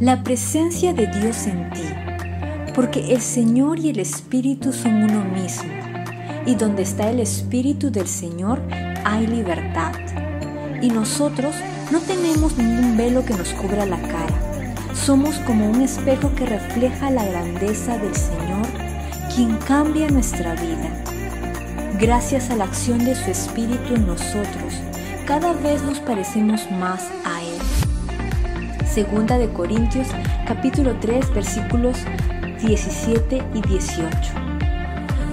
la presencia de Dios en ti, porque el Señor y el Espíritu son uno mismo, y donde está el Espíritu del Señor hay libertad. Y nosotros no tenemos ningún velo que nos cubra la cara, somos como un espejo que refleja la grandeza del Señor, quien cambia nuestra vida. Gracias a la acción de su Espíritu en nosotros, cada vez nos parecemos más a Él. Segunda de Corintios capítulo 3 versículos 17 y 18.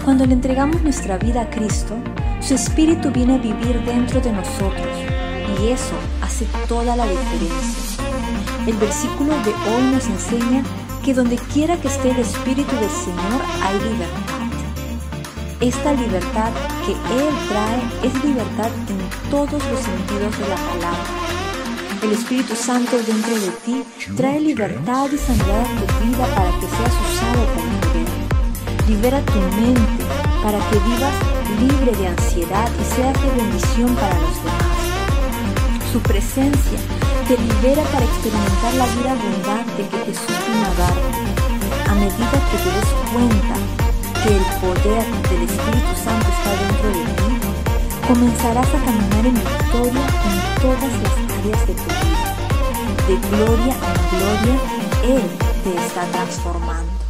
Cuando le entregamos nuestra vida a Cristo, su Espíritu viene a vivir dentro de nosotros y eso hace toda la diferencia. El versículo de hoy nos enseña que donde quiera que esté el Espíritu del Señor hay libertad. Esta libertad que Él trae es libertad en todos los sentidos de la palabra el Espíritu Santo dentro de ti trae libertad y sanidad a tu vida para que seas usado con poder. Libera tu mente para que vivas libre de ansiedad y seas de bendición para los demás. Su presencia te libera para experimentar la vida abundante que Jesús vino a darte. A medida que te des cuenta que el poder del Espíritu Santo está dentro de ti, comenzarás a caminar en victoria en todas las áreas de tu vida. De gloria en gloria, Él te está transformando.